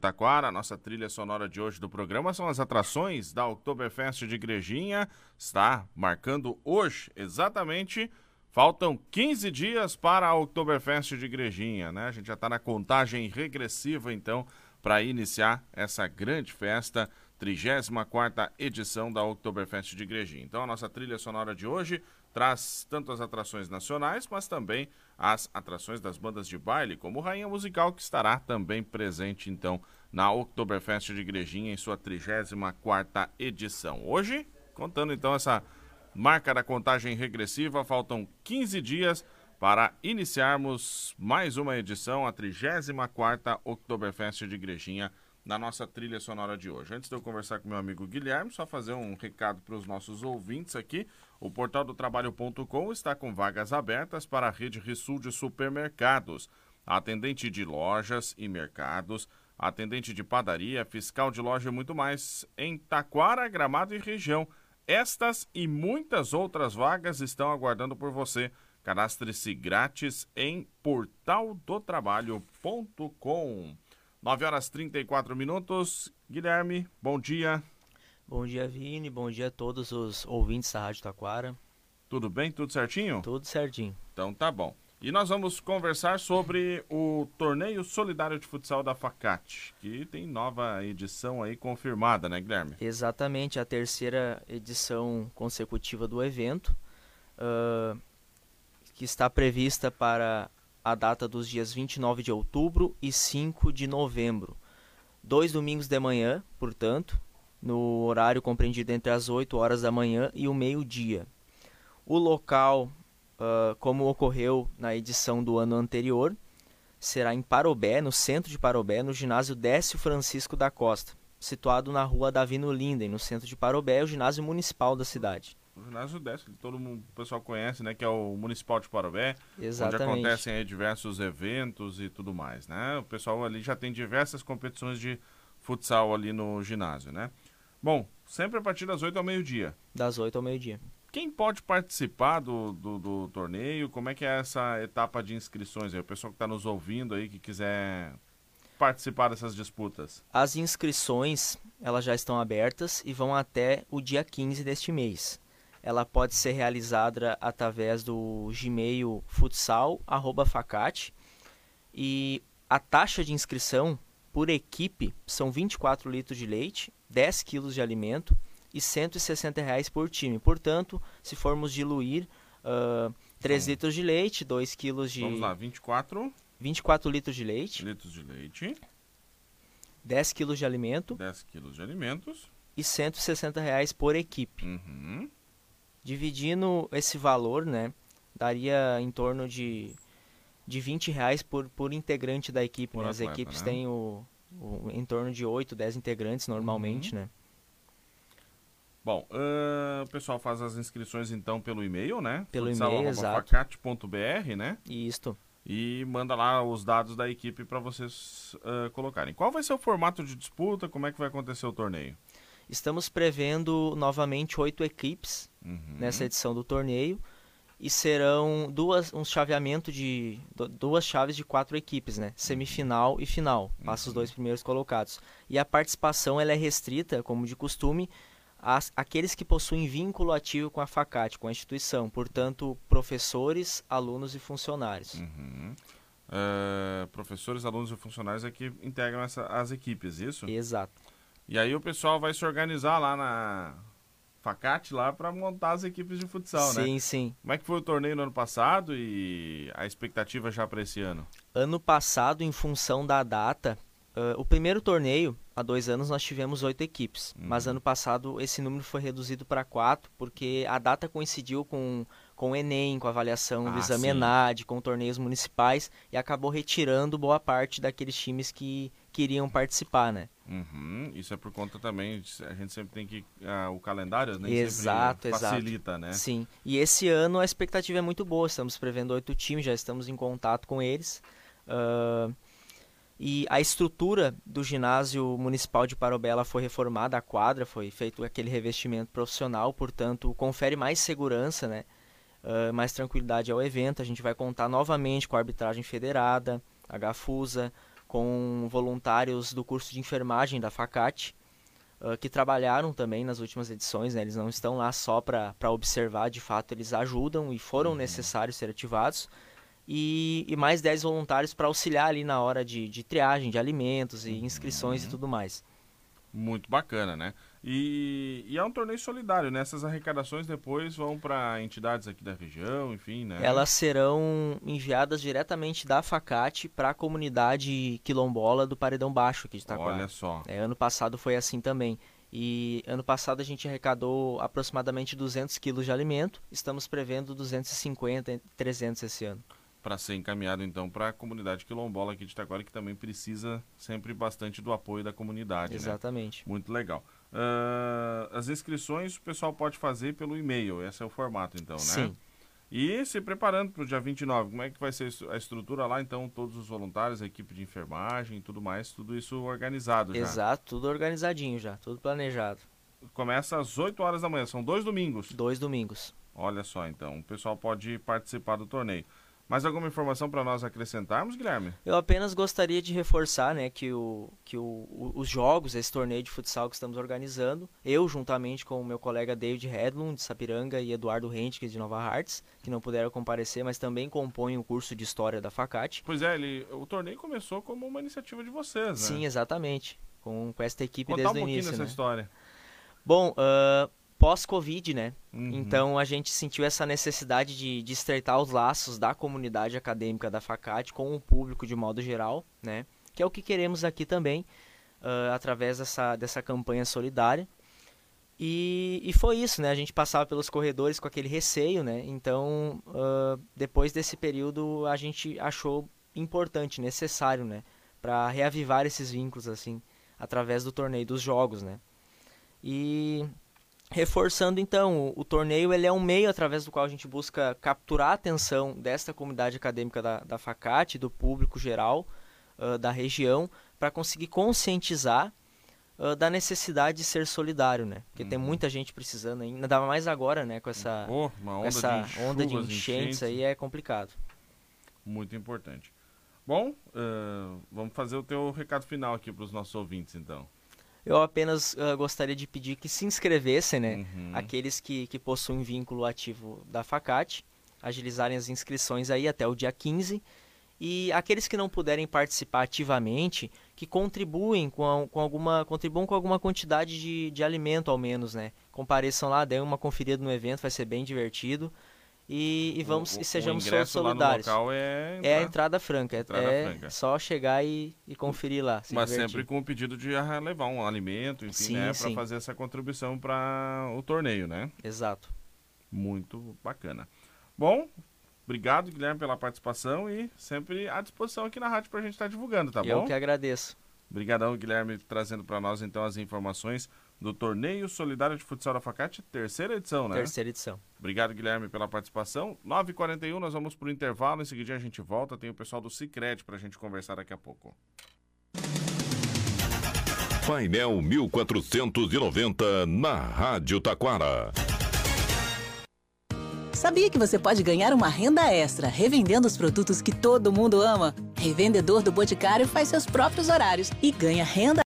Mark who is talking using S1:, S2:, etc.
S1: Taquara, a nossa trilha sonora de hoje do programa são as atrações da Oktoberfest de Igrejinha. Está marcando hoje, exatamente, faltam 15 dias para a Oktoberfest de Igrejinha, né? A gente já está na contagem regressiva, então, para iniciar essa grande festa 34ª edição da Oktoberfest de Igrejinha. Então, a nossa trilha sonora de hoje traz tanto as atrações nacionais, mas também as atrações das bandas de baile, como Rainha Musical, que estará também presente, então, na Oktoberfest de Igrejinha em sua 34ª edição. Hoje, contando, então, essa marca da contagem regressiva, faltam 15 dias para iniciarmos mais uma edição, a 34ª Oktoberfest de Igrejinha na nossa trilha sonora de hoje. Antes de eu conversar com meu amigo Guilherme, só fazer um recado para os nossos ouvintes aqui. O portal do trabalho.com está com vagas abertas para a rede Rissul de supermercados, atendente de lojas e mercados, atendente de padaria, fiscal de loja e muito mais em Taquara, Gramado e região. Estas e muitas outras vagas estão aguardando por você. Cadastre-se grátis em portaldotrabalho.com. 9 horas 34 minutos. Guilherme, bom dia.
S2: Bom dia, Vini. Bom dia a todos os ouvintes da Rádio Taquara.
S1: Tudo bem? Tudo certinho?
S2: Tudo certinho.
S1: Então tá bom. E nós vamos conversar sobre o Torneio Solidário de Futsal da Facate, que tem nova edição aí confirmada, né, Guilherme?
S2: Exatamente, a terceira edição consecutiva do evento, uh, que está prevista para a data dos dias 29 de outubro e 5 de novembro. Dois domingos de manhã, portanto, no horário compreendido entre as 8 horas da manhã e o meio-dia. O local, uh, como ocorreu na edição do ano anterior, será em Parobé, no centro de Parobé, no ginásio Décio Francisco da Costa, situado na rua Davino Linden, no centro de Parobé, o ginásio municipal da cidade
S1: o ginásio desce, que todo mundo, o pessoal conhece, né? Que é o Municipal de Parobé.
S2: Exatamente.
S1: Onde acontecem aí diversos eventos e tudo mais, né? O pessoal ali já tem diversas competições de futsal ali no ginásio, né? Bom, sempre a partir das 8 ao meio-dia.
S2: Das 8 ao meio-dia.
S1: Quem pode participar do, do, do, torneio? Como é que é essa etapa de inscrições aí? O pessoal que está nos ouvindo aí, que quiser participar dessas disputas?
S2: As inscrições, elas já estão abertas e vão até o dia 15 deste mês ela pode ser realizada através do Gmail futsal@facate e a taxa de inscrição por equipe são 24 litros de leite, 10 quilos de alimento e 160 reais por time. Portanto, se formos diluir uh, 3 então, litros de leite, 2 quilos de...
S1: Vamos lá, 24...
S2: 24 litros de leite.
S1: Litros de leite.
S2: 10 quilos de alimento.
S1: 10 quilos de alimentos.
S2: E 160 reais por equipe.
S1: Uhum.
S2: Dividindo esse valor, né, daria em torno de, de 20 reais por, por integrante da equipe. Né? As equipes né? têm o, o, em torno de 8, 10 integrantes normalmente, uhum. né?
S1: Bom, uh, o pessoal faz as inscrições então pelo e-mail, né?
S2: Pelo e-mail, exato.
S1: né?
S2: Isto.
S1: E manda lá os dados da equipe para vocês uh, colocarem. Qual vai ser o formato de disputa? Como é que vai acontecer o torneio?
S2: Estamos prevendo novamente oito equipes
S1: uhum.
S2: nessa edição do torneio e serão duas um chaveamento de duas chaves de quatro equipes, né? Semifinal e final. Passa uhum. os dois primeiros colocados. E a participação ela é restrita, como de costume, às, àqueles que possuem vínculo ativo com a Facate, com a instituição, portanto, professores, alunos e funcionários.
S1: Uhum. Uh, professores, alunos e funcionários é que integram essa, as equipes, isso?
S2: Exato.
S1: E aí o pessoal vai se organizar lá na Facate lá para montar as equipes de futsal,
S2: sim,
S1: né?
S2: Sim, sim.
S1: Como é que foi o torneio no ano passado e a expectativa já para esse ano?
S2: Ano passado, em função da data, uh, o primeiro torneio, há dois anos, nós tivemos oito equipes. Uhum. Mas ano passado esse número foi reduzido para quatro, porque a data coincidiu com, com o Enem, com a avaliação ah, do exame ENAD, com torneios municipais, e acabou retirando boa parte daqueles times que queriam participar, né?
S1: Uhum, isso é por conta também, a gente sempre tem que, uh, o calendário né,
S2: exato,
S1: facilita,
S2: exato.
S1: né?
S2: Sim, e esse ano a expectativa é muito boa, estamos prevendo oito times, já estamos em contato com eles. Uh, e a estrutura do ginásio municipal de Parobela foi reformada, a quadra foi feito aquele revestimento profissional, portanto, confere mais segurança, né? Uh, mais tranquilidade ao evento. A gente vai contar novamente com a arbitragem federada, a Gafusa, com voluntários do curso de enfermagem da Facate, uh, que trabalharam também nas últimas edições. Né? Eles não estão lá só para observar, de fato, eles ajudam e foram uhum. necessários ser ativados. E, e mais 10 voluntários para auxiliar ali na hora de, de triagem de alimentos e inscrições uhum. e tudo mais.
S1: Muito bacana, né? E, e, é um torneio solidário, né? Essas arrecadações depois vão para entidades aqui da região, enfim, né?
S2: Elas serão enviadas diretamente da Facate para a comunidade quilombola do Paredão Baixo aqui de Itaquá.
S1: Olha só.
S2: É, ano passado foi assim também. E ano passado a gente arrecadou aproximadamente 200 quilos de alimento. Estamos prevendo 250, 300 esse ano
S1: para ser encaminhado então para a comunidade quilombola aqui de Itaquara, que também precisa sempre bastante do apoio da comunidade.
S2: Né? Exatamente.
S1: Né? Muito legal. Uh, as inscrições o pessoal pode fazer pelo e-mail, esse é o formato então, né?
S2: Sim.
S1: E se preparando para o dia 29, como é que vai ser a estrutura lá? Então, todos os voluntários, a equipe de enfermagem e tudo mais, tudo isso organizado já?
S2: Exato, tudo organizadinho já, tudo planejado.
S1: Começa às 8 horas da manhã, são dois domingos?
S2: Dois domingos.
S1: Olha só, então, o pessoal pode participar do torneio. Mais alguma informação para nós acrescentarmos, Guilherme?
S2: Eu apenas gostaria de reforçar né, que, o, que o, os jogos, esse torneio de futsal que estamos organizando, eu juntamente com o meu colega David Redlund, de Sapiranga, e Eduardo Rentke, de Nova Hartz, que não puderam comparecer, mas também compõem o curso de História da Facate.
S1: Pois é, ele, o torneio começou como uma iniciativa de vocês, né?
S2: Sim, exatamente. Com, com esta equipe
S1: Contar
S2: desde
S1: um
S2: o início.
S1: Dessa
S2: né?
S1: história.
S2: Bom, uh, pós-Covid, né? Uhum. Então a gente sentiu essa necessidade de, de estreitar os laços da comunidade acadêmica da Facate com o público de modo geral, né? Que é o que queremos aqui também, uh, através dessa, dessa campanha solidária. E, e, foi isso, né? A gente passava pelos corredores com aquele receio, né? Então, uh, depois desse período, a gente achou importante, necessário, né? Para reavivar esses vínculos, assim, através do torneio, dos jogos, né? E Reforçando então, o, torneio ele é um meio através do qual a gente busca capturar a atenção desta comunidade acadêmica da, da Facate, do público geral uh, da região, para conseguir conscientizar uh, da necessidade de ser solidário, né? Porque uhum. tem muita gente precisando ainda, ainda mais agora, né? Com essa,
S1: oh, onda,
S2: essa
S1: de
S2: onda de enchentes, enchentes aí é complicado.
S1: Muito importante. Bom, uh, vamos fazer o teu recado final aqui para os nossos ouvintes, então.
S2: Eu apenas uh, gostaria de pedir que se inscrevessem, né? Uhum. Aqueles que, que possuem vínculo ativo da Facate, agilizarem as inscrições aí até o dia 15. E aqueles que não puderem participar ativamente, que contribuem com, a, com alguma contribuam com alguma quantidade de, de alimento ao menos, né? Compareçam lá, deem uma conferida no evento, vai ser bem divertido e, e vamos o, e sejamos o solidários.
S1: é,
S2: é a entrada franca, é, entrada é franca. só chegar e, e conferir lá.
S1: Mas divertir. sempre com o pedido de levar um alimento, enfim, sim, né, para fazer essa contribuição para o torneio, né?
S2: Exato.
S1: Muito bacana. Bom, obrigado Guilherme pela participação e sempre à disposição aqui na rádio para a gente estar tá divulgando, tá
S2: Eu
S1: bom?
S2: Eu que agradeço.
S1: Obrigadão Guilherme trazendo para nós então as informações do Torneio Solidário de Futsal da Facate, terceira edição, né?
S2: Terceira edição.
S1: Obrigado, Guilherme, pela participação. 9h41, nós vamos para o intervalo, em seguida a gente volta. Tem o pessoal do Cicred para a gente conversar daqui a pouco.
S3: Painel 1490 na Rádio Taquara.
S4: Sabia que você pode ganhar uma renda extra revendendo os produtos que todo mundo ama? Revendedor do Boticário faz seus próprios horários e ganha renda